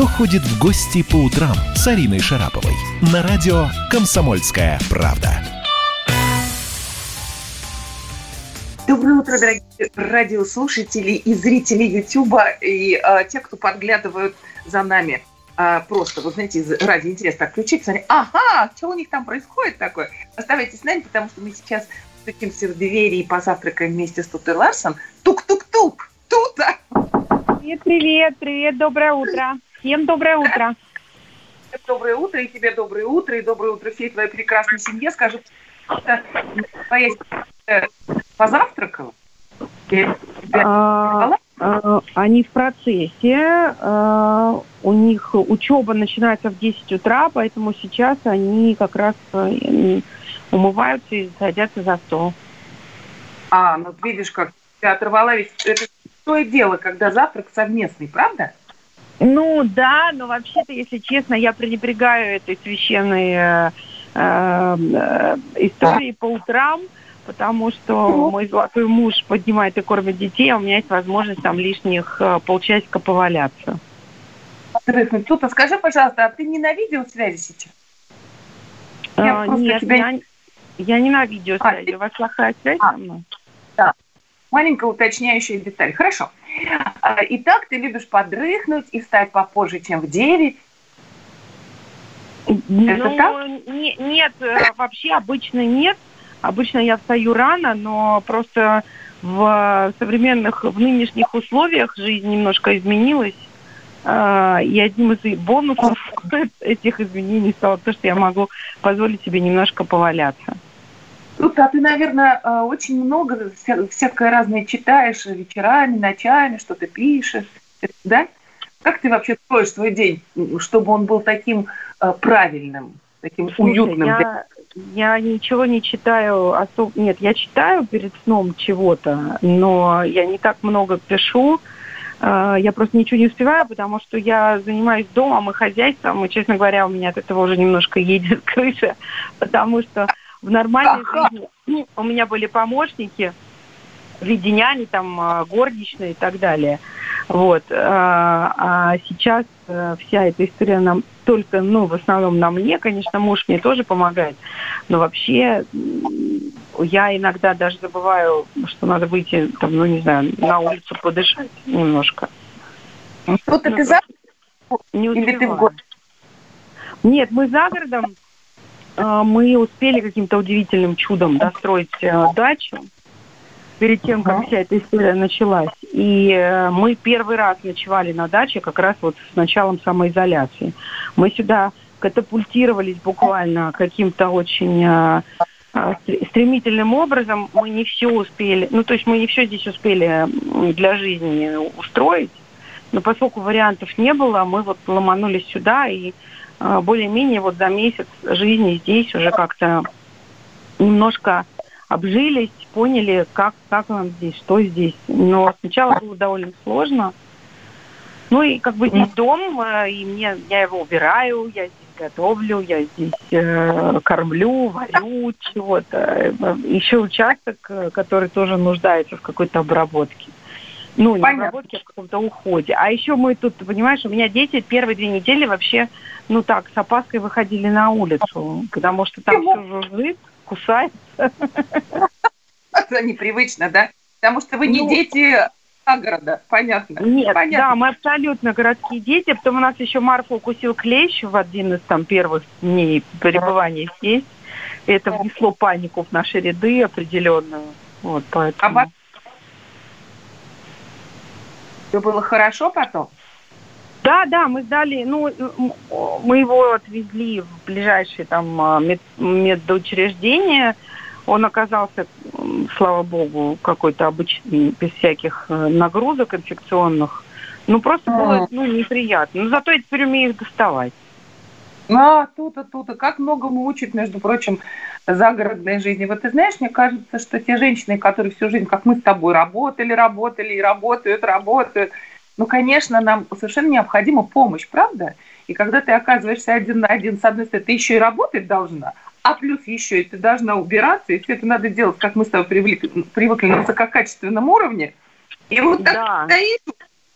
«Кто ходит в гости по утрам» с Ариной Шараповой на радио «Комсомольская правда». Доброе утро, дорогие радиослушатели и зрители Ютуба, и э, те, кто подглядывают за нами. А, просто, вот знаете, ради интереса так включить, смотри, ага, что у них там происходит такое? Оставайтесь с нами, потому что мы сейчас стучимся в двери и позавтракаем вместе с Тутой Ларсон. Тук-тук-тук! Тута! Привет, привет, привет, доброе утро. Всем доброе утро. Доброе утро, и тебе доброе утро, и доброе утро всей твоей прекрасной семье. Скажи, твоя позавтракала? А, а, они в процессе. А, у них учеба начинается в 10 утра, поэтому сейчас они как раз э, умываются и садятся за стол. А, ну видишь, как ты оторвала ведь это то и дело, когда завтрак совместный, правда? Ну да, но вообще-то, если честно, я пренебрегаю этой священной э, э, историей по утрам, потому что мой золотой муж поднимает и кормит детей, а у меня есть возможность там лишних э, полчасика поваляться. Тут, а скажи, пожалуйста, а ты не на видеосвязи сейчас? Я а, нет, тебя... я, я не на видеосвязи. А, У вас плохая связь а, со мной? Да. Маленькая уточняющая деталь. Хорошо. А, итак, ты любишь подрыхнуть и встать попозже, чем в 9. Ну, Это так? Не, нет, э, вообще обычно нет. Обычно я встаю рано, но просто в современных, в нынешних условиях жизнь немножко изменилась. А, и одним из бонусов этих изменений стало то, что я могу позволить себе немножко поваляться. Тут, а ты, наверное, а, очень много вся, всякое разное читаешь вечерами, ночами, что-то пишешь, да? Как ты вообще строишь свой день, чтобы он был таким э, правильным, таким Слушай, уютным? Я, я ничего не читаю особо. Нет, я читаю перед сном чего-то, но я не так много пишу. Э, я просто ничего не успеваю, потому что я занимаюсь домом и хозяйством, и, честно говоря, у меня от этого уже немножко едет крыша, потому что в нормальной жизни ну, у меня были помощники в виде няни, там, а, горничные и так далее. Вот. А, а сейчас э, вся эта история нам только, ну, в основном на мне, конечно, муж мне тоже помогает, но вообще я иногда даже забываю, что надо выйти, там, ну, не знаю, на улицу подышать немножко. Что ты, ты за... Не Или ты в город? Нет, мы за городом, мы успели каким-то удивительным чудом достроить э, дачу перед тем, как вся эта история началась. И э, мы первый раз ночевали на даче как раз вот с началом самоизоляции. Мы сюда катапультировались буквально каким-то очень э, стремительным образом. Мы не все успели, ну то есть мы не все здесь успели для жизни устроить. Но поскольку вариантов не было, мы вот ломанулись сюда и а, более-менее вот за месяц жизни здесь уже как-то немножко обжились, поняли, как, как нам здесь, что здесь. Но сначала было довольно сложно. Ну и как бы здесь дом, э, и мне, я его убираю, я здесь готовлю, я здесь э, кормлю, варю чего-то. Еще участок, э, который тоже нуждается в какой-то обработке. Ну, не Понятно. обработке, а в каком-то уходе. А еще мы тут, понимаешь, у меня дети первые две недели вообще, ну так, с опаской выходили на улицу, потому что там все жужжит, кусается. Это непривычно, да? Потому что вы не ну, дети города, понятно. Нет, понятно. да, мы абсолютно городские дети. Потом у нас еще Марфа укусил клещ в один из там первых дней пребывания здесь. Это внесло панику в наши ряды определенную. Вот, поэтому... А все было хорошо потом? Да, да, мы сдали, ну, мы его отвезли в ближайшее там а, мед, медучреждение. Он оказался, слава богу, какой-то обычный, без всяких э, нагрузок инфекционных. Ну, просто было, ну, неприятно. Но зато я теперь умею их доставать. А, тут-то, тут-то. Как многому учат, между прочим, загородной жизни. Вот ты знаешь, мне кажется, что те женщины, которые всю жизнь, как мы с тобой, работали, работали и работают, работают, ну, конечно, нам совершенно необходима помощь, правда? И когда ты оказываешься один на один, с одной стороны, ты еще и работать должна, а плюс еще и ты должна убираться, и все это надо делать, как мы с тобой привыкли, привыкли на высококачественном уровне. И вот так да. стоишь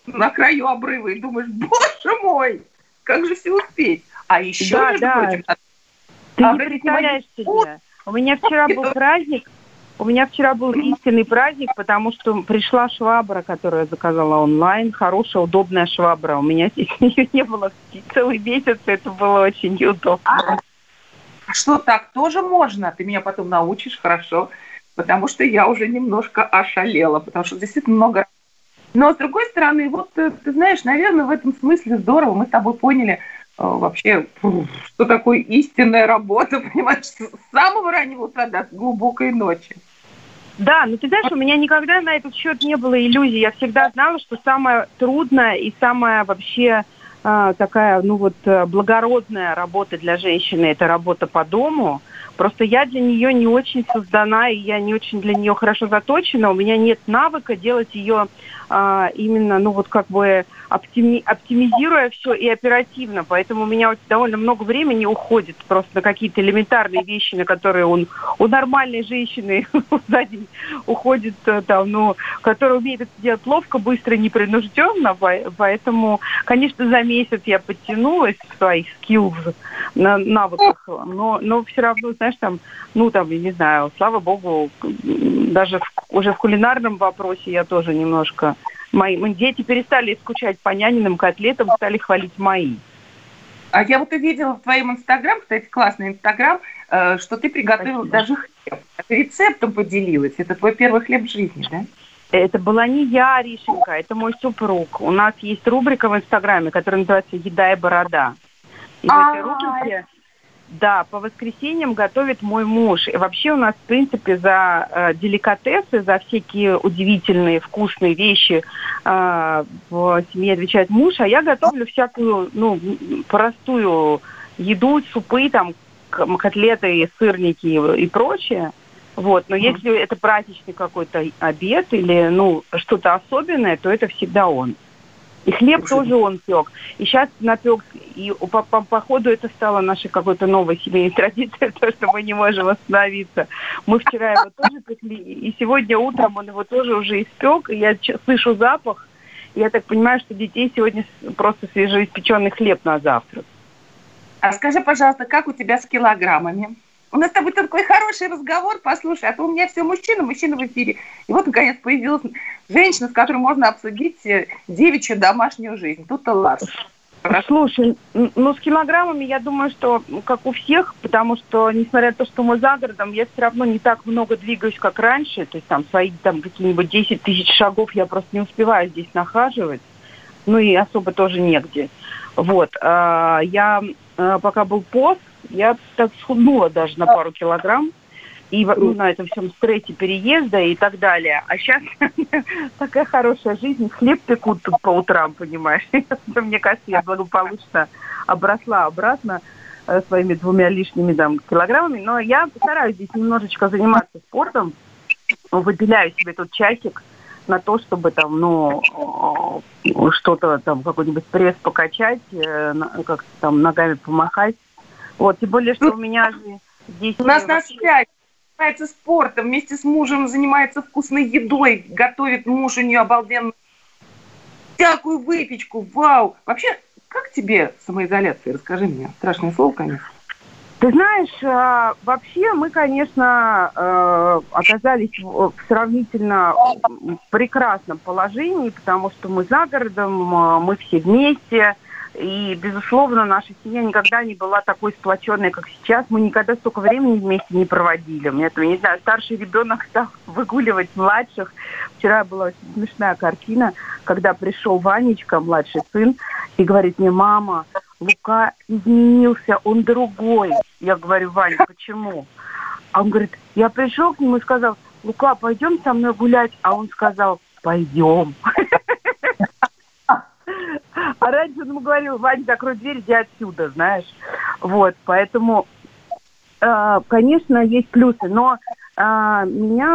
на краю обрыва и думаешь, боже мой, как же все успеть. А еще, Да, между да. прочим, Ты не обратите представляешь себе. У меня вчера был праздник, у меня вчера был истинный праздник, потому что пришла швабра, которую я заказала онлайн. Хорошая, удобная швабра. У меня здесь ее не было целый месяц, это было очень неудобно. А что, так тоже можно? Ты меня потом научишь, хорошо? Потому что я уже немножко ошалела, потому что действительно много... Но, с другой стороны, вот, э, ты знаешь, наверное, в этом смысле здорово. Мы с тобой поняли вообще, фу, что такое истинная работа, понимаешь, с самого раннего утра до глубокой ночи. Да, но ты знаешь, у меня никогда на этот счет не было иллюзий. Я всегда знала, что самое трудное и самая вообще а, такая, ну вот, э, благородная работа для женщины – это работа по дому. Просто я для нее не очень создана, и я не очень для нее хорошо заточена. У меня нет навыка делать ее а, именно, ну вот как бы оптими- оптимизируя все и оперативно. Поэтому у меня вот довольно много времени уходит просто на какие-то элементарные вещи, на которые он, у нормальной женщины за день уходит э, там, ну, которая умеет это делать ловко, быстро, непринужденно. По- Поэтому, конечно, за месяц я подтянулась в своих на навыках, но, но все равно, знаешь, там, ну, там, я не знаю, слава богу, даже в- уже в кулинарном вопросе я тоже немножко... Мои, дети перестали скучать по няниным котлетам, стали хвалить мои. А я вот увидела в твоем инстаграм, кстати, классный инстаграм, э, что ты приготовила Спасибо. даже хлеб. Рецептом поделилась. Это твой первый хлеб в жизни, да? Это была не я, Ришенька, это мой супруг. У нас есть рубрика в Инстаграме, которая называется «Еда и борода». И в этой А, рубрике, да, по воскресеньям готовит мой муж. И вообще у нас, в принципе, за э, деликатесы, за всякие удивительные, вкусные вещи э, в семье отвечает муж, а я готовлю всякую, ну, простую еду, супы, там, котлеты, сырники и, и прочее. Вот, но если это праздничный какой-то обед или, ну, что-то особенное, то это всегда он. И хлеб Слушай, тоже он пек. И сейчас напек, и по, по, по ходу это стало нашей какой-то новой семейной традицией, то, что мы не можем остановиться. Мы вчера его тоже пекли, и сегодня утром он его тоже уже испек, и я слышу запах. И Я так понимаю, что детей сегодня просто свежеиспеченный хлеб на завтрак. А скажи, пожалуйста, как у тебя с килограммами? У нас с тобой такой хороший разговор, послушай, а то у меня все мужчины, мужчины в эфире. И вот, наконец, появилась женщина, с которой можно обсудить э, девичью домашнюю жизнь. Тут-то Ларс. Слушай, ну с килограммами я думаю, что как у всех, потому что несмотря на то, что мы за городом, я все равно не так много двигаюсь, как раньше. То есть там свои там какие-нибудь 10 тысяч шагов я просто не успеваю здесь нахаживать. Ну и особо тоже негде. Вот. а, Я а, пока был пост, я так схуднула даже на пару килограмм. И ну, на этом всем стрессе переезда и так далее. А сейчас такая хорошая жизнь. Хлеб пекут тут по утрам, понимаешь. Мне кажется, я благополучно обросла обратно э, своими двумя лишними там, килограммами. Но я стараюсь здесь немножечко заниматься спортом. Выделяю себе тут часик на то, чтобы там, ну, э, что-то там, какой-нибудь пресс покачать, э, как-то там ногами помахать. Вот, тем более, что у меня же здесь... У нас на связи занимается спортом, вместе с мужем занимается вкусной едой, готовит муж у нее обалденно всякую выпечку, вау. Вообще, как тебе самоизоляция? Расскажи мне. Страшное слово, конечно. Ты знаешь, э, вообще мы, конечно, э, оказались в сравнительно прекрасном положении, потому что мы за городом, э, мы все вместе, и, безусловно, наша семья никогда не была такой сплоченной, как сейчас. Мы никогда столько времени вместе не проводили. У меня, там, не знаю, старший ребенок стал выгуливать младших. Вчера была очень смешная картина, когда пришел Ванечка, младший сын, и говорит мне, мама, Лука изменился, он другой. Я говорю, Ваня, почему? А он говорит, я пришел к нему и сказал, Лука, пойдем со мной гулять. А он сказал, пойдем. А раньше он ему говорил, Ваня, закрой дверь, иди отсюда, знаешь. Вот, поэтому, э, конечно, есть плюсы, но э, меня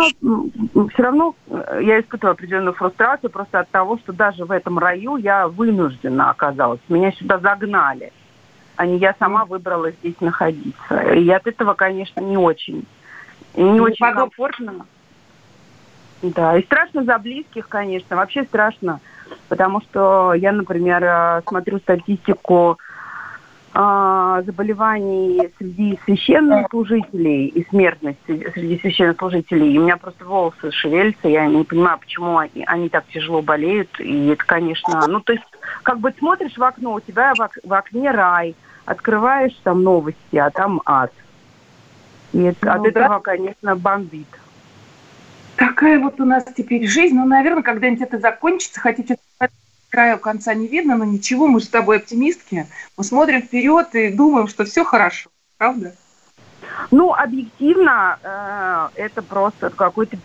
все равно, э, я испытываю определенную фрустрацию просто от того, что даже в этом раю я вынуждена оказалась. Меня сюда загнали, а не я сама выбрала здесь находиться. И от этого, конечно, не очень, не очень подоб- комфортно. Да, и страшно за близких, конечно. Вообще страшно Потому что я, например, э, смотрю статистику э, заболеваний среди священнослужителей и смертность среди священнослужителей. И у меня просто волосы шевелятся, я не понимаю, почему они, они так тяжело болеют. И это, конечно, ну, то есть, как бы смотришь в окно, у тебя в, в окне рай, открываешь там новости, а там ад. И это, ну, от этого, да. конечно, бомбит. Такая вот у нас теперь жизнь. Ну, наверное, когда-нибудь это закончится. Хотите края конца не видно, но ничего, мы с тобой оптимистки. Мы смотрим вперед и думаем, что все хорошо. Правда? Ну, объективно, э, это просто какой-то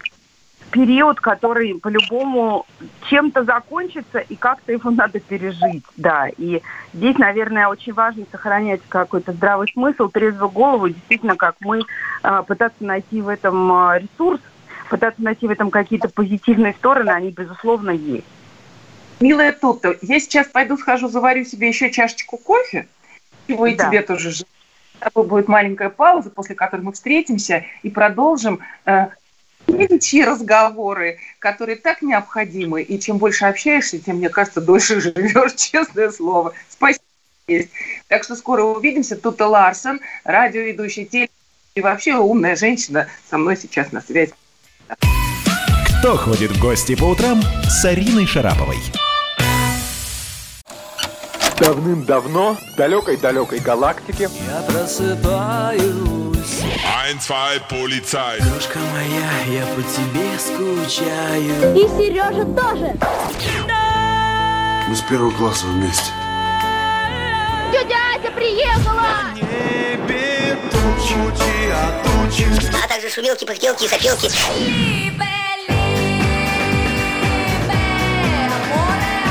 период, который по-любому чем-то закончится, и как-то его надо пережить, да. И здесь, наверное, очень важно сохранять какой-то здравый смысл, трезвую голову, действительно, как мы э, пытаться найти в этом э, ресурс, пытаться найти в этом какие-то позитивные стороны, они, безусловно, есть. Милая Тутта, я сейчас пойду схожу, заварю себе еще чашечку кофе, чего и да. тебе тоже желаю. С тобой будет маленькая пауза, после которой мы встретимся и продолжим э, величие разговоры, которые так необходимы. И чем больше общаешься, тем, мне кажется, дольше живешь, честное слово. Спасибо. Так что скоро увидимся. Тут Ларсон, радиоведущий теле и вообще умная женщина со мной сейчас на связи. Кто ходит в гости по утрам с Ариной Шараповой? Давным-давно в далекой-далекой галактике Я просыпаюсь. Ein, zwei, полицай Крошка моя, я по тебе скучаю. И Сережа тоже. Мы с первого класса вместе. Тетя Ася приехала! А тучи. А также шумелки, пыхтелки и сопелки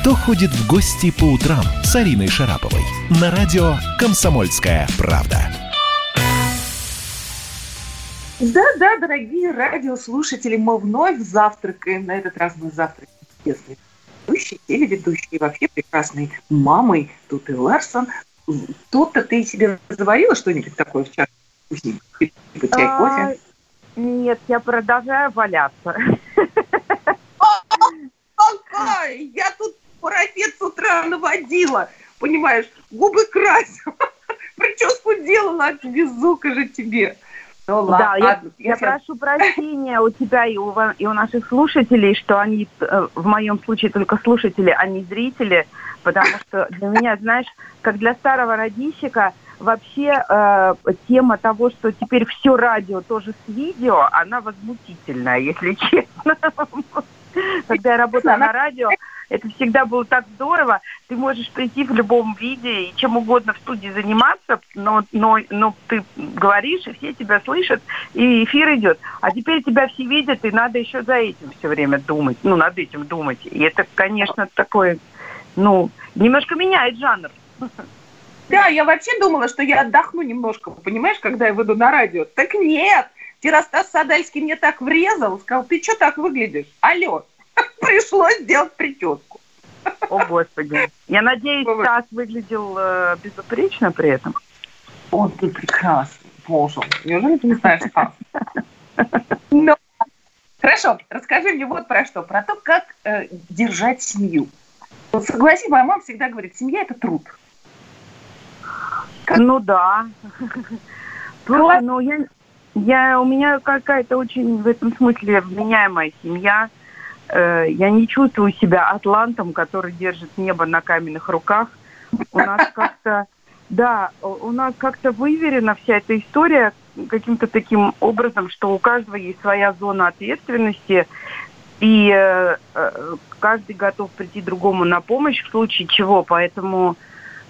Кто ходит в гости по утрам с Ариной Шараповой? На радио «Комсомольская правда». Да-да, дорогие радиослушатели, мы вновь завтракаем. На этот раз мы завтракаем известной ведущей, телеведущей, вообще прекрасной мамой Туты Ларсон. Тут-то ты себе заварила что-нибудь такое в чашке? Чай, а, кофе? Нет, я продолжаю валяться. Какая? Я тут парапет с утра наводила, понимаешь, губы красила, прическу делала, отвезу-ка же тебе. Ну, ладно, да, я, я, я прошу прощения у тебя и у, и у наших слушателей, что они, э, в моем случае только слушатели, а не зрители, потому что для меня, знаешь, как для старого радищика, вообще э, тема того, что теперь все радио тоже с видео, она возмутительная, если честно. Когда я работала на радио, это всегда было так здорово. Ты можешь прийти в любом виде и чем угодно в студии заниматься, но, но, но ты говоришь, и все тебя слышат, и эфир идет. А теперь тебя все видят, и надо еще за этим все время думать. Ну, над этим думать. И это, конечно, такое, ну, немножко меняет жанр. Да, я вообще думала, что я отдохну немножко, понимаешь, когда я выйду на радио. Так нет, Тиростас Садальский мне так врезал, сказал, ты что так выглядишь? Алло, пришлось сделать прическу. О, Господи. Я надеюсь, Стас выглядел э, безупречно при этом. Он ты прекрасный, боже. Неужели ты не знаешь Стас? Но... Хорошо, расскажи мне вот про что. Про то, как э, держать семью. Вот согласись, моя мама всегда говорит, семья – это труд. Как? Ну да. Слушай, ну я, я, у меня какая-то очень в этом смысле вменяемая семья – Э, я не чувствую себя атлантом, который держит небо на каменных руках. У нас как-то, да, у нас как-то выверена вся эта история каким-то таким образом, что у каждого есть своя зона ответственности, и э, э, каждый готов прийти другому на помощь в случае чего. Поэтому,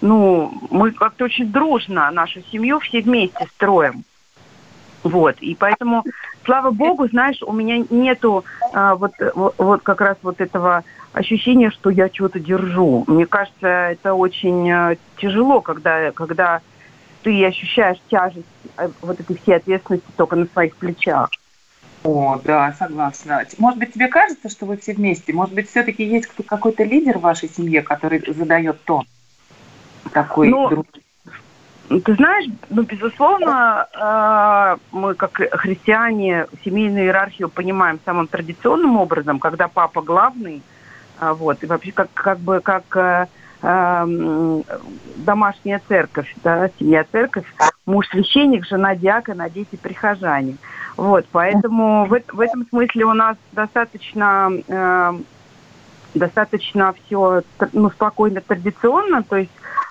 ну, мы как-то очень дружно нашу семью все вместе строим. Вот, и поэтому, слава богу, знаешь, у меня нету а, вот, вот, вот как раз вот этого ощущение, что я чего-то держу. Мне кажется, это очень э, тяжело, когда, когда ты ощущаешь тяжесть э, вот этой всей ответственности только на своих плечах. О, да, согласна. Может быть, тебе кажется, что вы все вместе? Может быть, все-таки есть какой-то лидер в вашей семье, который задает тон? Такой Ну, друг. Ты знаешь, ну, безусловно, э, мы как христиане семейную иерархию понимаем самым традиционным образом, когда папа главный, а, вот, и вообще как, как бы как э, эм, домашняя церковь, да, семья церковь, муж священник, жена диакон, а дети прихожане. Вот, поэтому в, в этом смысле у нас достаточно э, достаточно все ну, спокойно, традиционно, то есть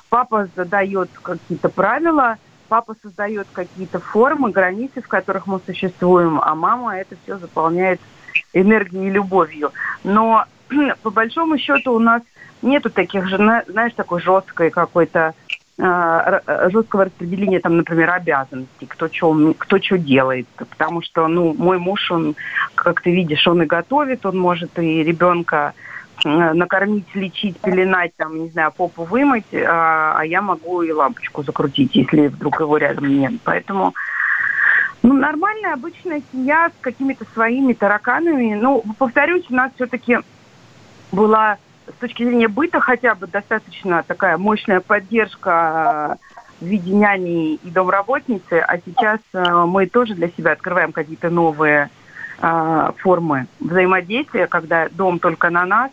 папа задает какие-то правила, папа создает какие-то формы, границы, в которых мы существуем, а мама это все заполняет энергией и любовью. Но по большому счету у нас нету таких же, на- знаешь, такой жесткой какой-то р- э, жесткого распределения, там, например, обязанностей, кто что кто что делает. Потому что, ну, мой муж, он, как ты видишь, он и готовит, он может и ребенка накормить, лечить, пеленать, там, не знаю, попу вымыть, а, а я могу и лампочку закрутить, если вдруг его рядом нет. Поэтому ну, нормальная, обычная семья с какими-то своими тараканами. Ну, повторюсь, у нас все-таки была с точки зрения быта хотя бы достаточно такая мощная поддержка э, в виде няни и домработницы, а сейчас э, мы тоже для себя открываем какие-то новые э, формы взаимодействия, когда дом только на нас,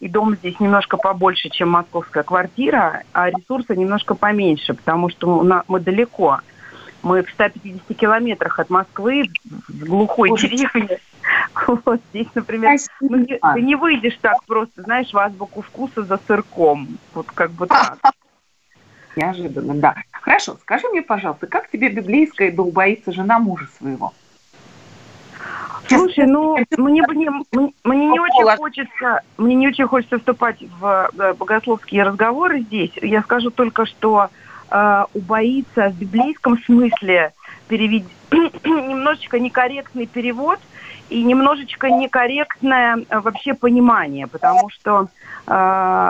и дом здесь немножко побольше, чем московская квартира, а ресурсы немножко поменьше, потому что мы далеко. Мы в 150 километрах от Москвы, в глухой деревне. Вот здесь, например, ну, не- ты не выйдешь так просто, знаешь, в азбуку вкуса за сырком. Вот как бы так. Неожиданно, да. Хорошо, скажи мне, пожалуйста, как тебе библейская долбоится жена мужа своего? Слушай, ну мне, бы не, мне, мне не очень хочется, мне не очень хочется вступать в э, богословские разговоры здесь. Я скажу только, что э, убоится в библейском смысле перевед... немножечко некорректный перевод и немножечко некорректное э, вообще понимание, потому что э,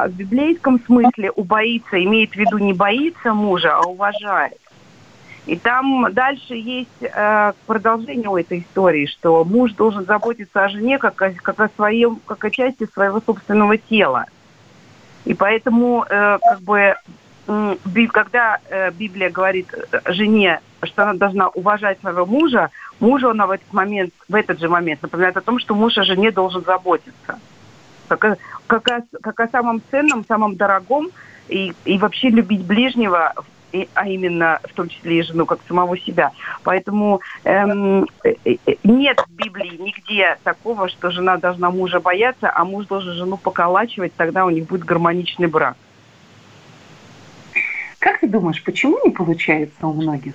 в библейском смысле убоится имеет в виду не боится мужа, а уважает. И там дальше есть э, продолжение у этой истории, что муж должен заботиться о жене как о, как о своем, как о части своего собственного тела. И поэтому, э, как бы, би- когда э, Библия говорит э, жене, что она должна уважать своего мужа, мужу она в этот момент, в этот же момент напоминает о том, что муж о жене должен заботиться. Как о, как о, как о самом ценном, самом дорогом, и, и вообще любить ближнего, а именно в том числе и жену, как самого себя. Поэтому эм, э, э, нет в Библии нигде такого, что жена должна мужа бояться, а муж должен жену поколачивать, тогда у них будет гармоничный брак. Как ты думаешь, почему не получается у многих?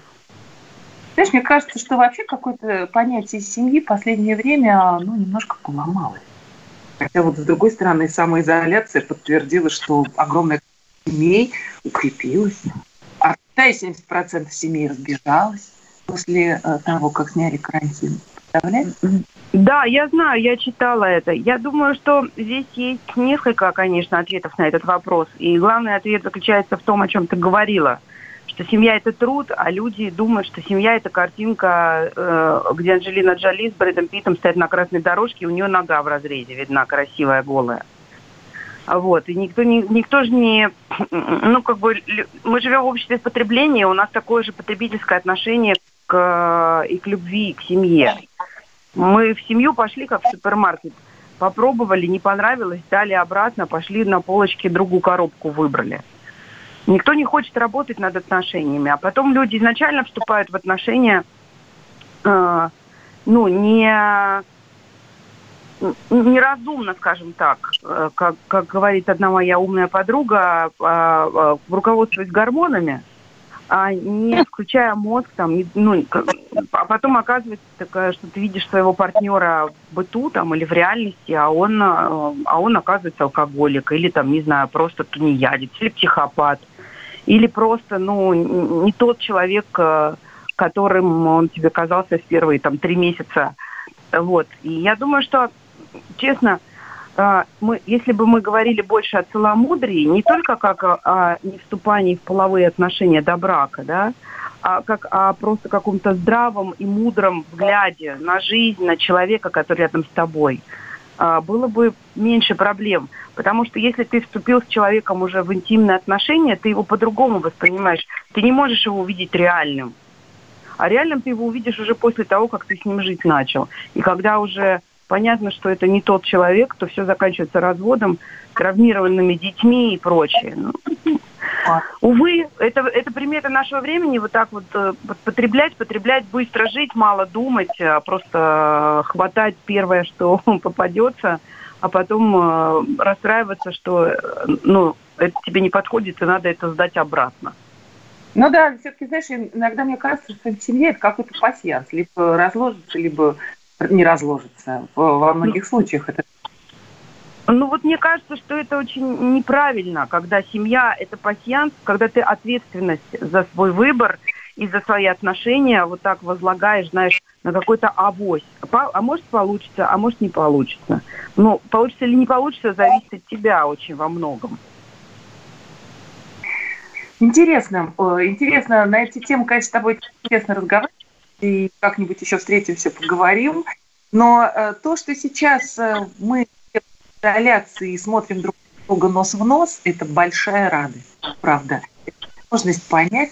Знаешь, мне кажется, что вообще какое-то понятие семьи в последнее время, ну, немножко поломалось. Хотя вот с другой стороны, самоизоляция подтвердила, что огромное семей укрепилось. А в Китае 70% семей разбежалось после э, того, как сняли карантин. Представляешь? Да, я знаю, я читала это. Я думаю, что здесь есть несколько, конечно, ответов на этот вопрос. И главный ответ заключается в том, о чем ты говорила. Что семья это труд, а люди думают, что семья это картинка, э, где Анджелина Джоли с Брэдом Питтом стоит на красной дорожке, и у нее нога в разрезе видна, красивая, голая. Вот, и никто, не, никто же не, ну, как бы, мы живем в обществе потребления, у нас такое же потребительское отношение к, и к любви, и к семье. Мы в семью пошли, как в супермаркет, попробовали, не понравилось, дали обратно, пошли на полочке другую коробку выбрали. Никто не хочет работать над отношениями, а потом люди изначально вступают в отношения, э, ну, не неразумно, скажем так, Э, как, как говорит одна моя умная подруга, э, э, руководствуясь гормонами, а не включая мозг, там, ну, а потом оказывается такая, что ты видишь своего партнера в быту там, или в реальности, а он, э, а он оказывается алкоголик, или там, не знаю, просто тунеядец, или психопат, или просто, ну, не тот человек, э, которым он тебе казался в первые там три месяца. Вот. И я думаю, что, честно, а, мы, если бы мы говорили больше о целомудрии, не только как о, о невступании в половые отношения до брака, да, а как о просто каком-то здравом и мудром взгляде на жизнь, на человека, который рядом с тобой, а, было бы меньше проблем. Потому что если ты вступил с человеком уже в интимные отношения, ты его по-другому воспринимаешь. Ты не можешь его увидеть реальным. А реальным ты его увидишь уже после того, как ты с ним жить начал. И когда уже понятно, что это не тот человек, то все заканчивается разводом, травмированными детьми и прочее. Ну, увы, это, это примета нашего времени, вот так вот э, потреблять, потреблять, быстро жить, мало думать, а просто хватать первое, что попадется, а потом э, расстраиваться, что э, ну, это тебе не подходит, и надо это сдать обратно. Ну да, все-таки, знаешь, иногда мне кажется, что семья это какой-то пассианс. Либо разложится, либо не разложится. Во многих случаях это ну вот мне кажется, что это очень неправильно, когда семья – это пассианс, когда ты ответственность за свой выбор и за свои отношения вот так возлагаешь, знаешь, на какой-то авось. А может получится, а может не получится. Но получится или не получится, зависит от тебя очень во многом. Интересно, интересно, на эти темы, конечно, с тобой интересно разговаривать и как-нибудь еще встретимся, поговорим. Но э, то, что сейчас э, мы в изоляции смотрим друг друга нос в нос, это большая радость, правда. Это возможность понять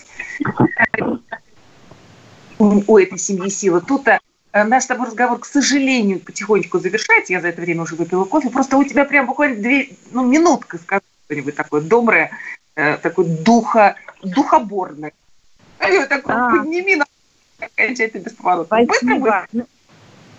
у, этой семьи силы. Тут э, наш с тобой разговор, к сожалению, потихонечку завершается. Я за это время уже выпила кофе. Просто у тебя прям буквально две, ну, минутка, скажи что-нибудь такое доброе, э, такое духа, духоборное. Такое, а. подними на окончательно. Спасибо. Ну,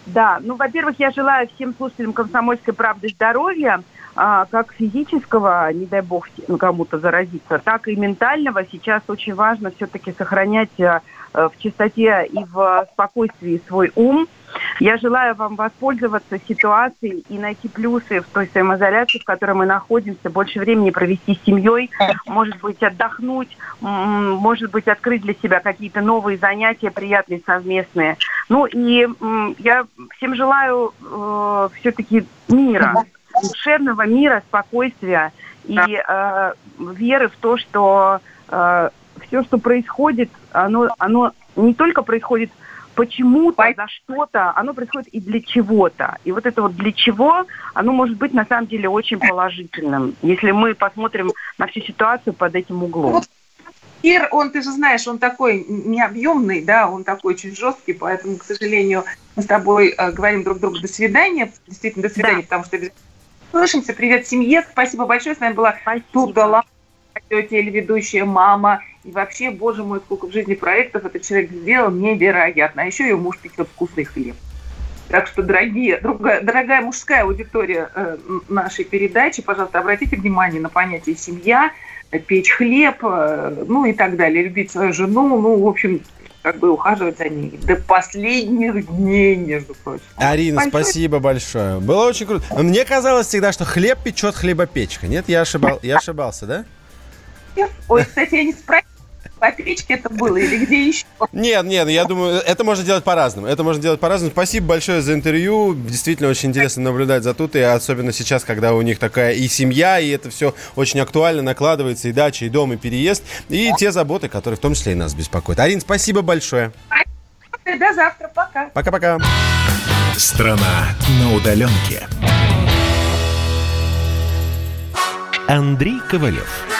да, ну, во-первых, я желаю всем слушателям «Комсомольской правды» здоровья, а, как физического, не дай бог ну, кому-то заразиться, так и ментального. Сейчас очень важно все-таки сохранять а, в чистоте и в спокойствии свой ум – я желаю вам воспользоваться ситуацией и найти плюсы в той самоизоляции, в которой мы находимся, больше времени провести с семьей, может быть, отдохнуть, может быть, открыть для себя какие-то новые занятия, приятные, совместные. Ну и я всем желаю э, все-таки мира, душевного мира, спокойствия и э, веры в то, что э, все, что происходит, оно, оно не только происходит почему-то, за что-то, оно происходит и для чего-то. И вот это вот для чего, оно может быть на самом деле очень положительным, если мы посмотрим на всю ситуацию под этим углом. Ир, он, ты же знаешь, он такой необъемный, да, он такой очень жесткий, поэтому, к сожалению, мы с тобой э, говорим друг другу до свидания, действительно, до свидания, да. потому что слышимся. Привет семье, спасибо большое, с нами была Туда телеведущая, мама, и вообще, боже мой, сколько в жизни проектов этот человек сделал, невероятно. А еще ее муж печет вкусный хлеб. Так что, дорогие, другая, дорогая мужская аудитория э, нашей передачи, пожалуйста, обратите внимание на понятие семья, печь хлеб, э, ну и так далее, любить свою жену, ну, в общем, как бы ухаживать за ней до последних дней, между прочим. Арина, большое... спасибо большое. Было очень круто. Мне казалось всегда, что хлеб печет хлебопечка. Нет, я, ошибал, я ошибался, да? Ой, кстати, я не спросила, по печке это было или где еще? Нет, нет, я думаю, это можно делать по-разному. Это можно делать по-разному. Спасибо большое за интервью. Действительно очень интересно наблюдать за тут, и особенно сейчас, когда у них такая и семья, и это все очень актуально накладывается, и дача, и дом, и переезд, и те заботы, которые в том числе и нас беспокоят. Арин, спасибо большое. До завтра, пока. Пока-пока. Страна на удаленке. Андрей Ковалев.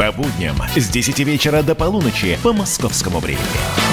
По будням с 10 вечера до полуночи по московскому времени.